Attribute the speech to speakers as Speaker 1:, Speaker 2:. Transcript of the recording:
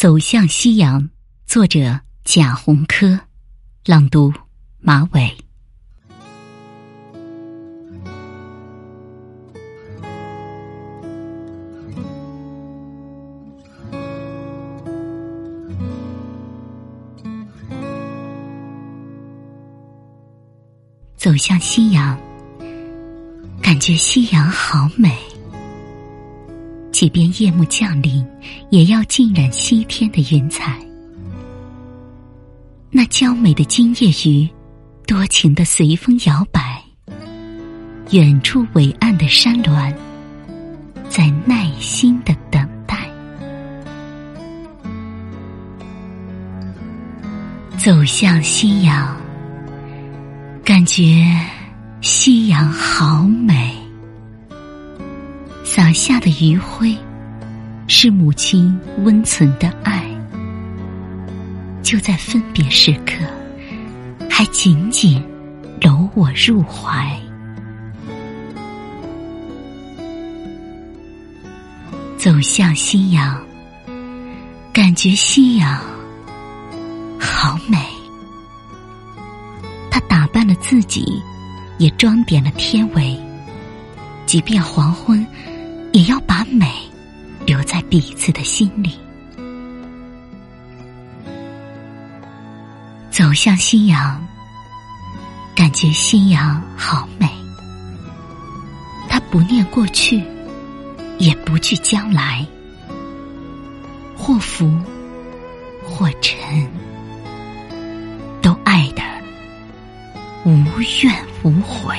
Speaker 1: 走向夕阳，作者贾宏科，朗读马伟。走向夕阳，感觉夕阳好美。即便夜幕降临，也要浸染西天的云彩。那娇美的金叶鱼，多情的随风摇摆。远处伟岸的山峦，在耐心的等待。走向夕阳。感觉夕阳好美，洒下的余晖是母亲温存的爱，就在分别时刻，还紧紧搂我入怀。走向夕阳，感觉夕阳好美。扮了自己，也装点了天围。即便黄昏，也要把美留在彼此的心里。走向夕阳，感觉夕阳好美。他不念过去，也不惧将来，或浮或沉。都爱的无怨无悔。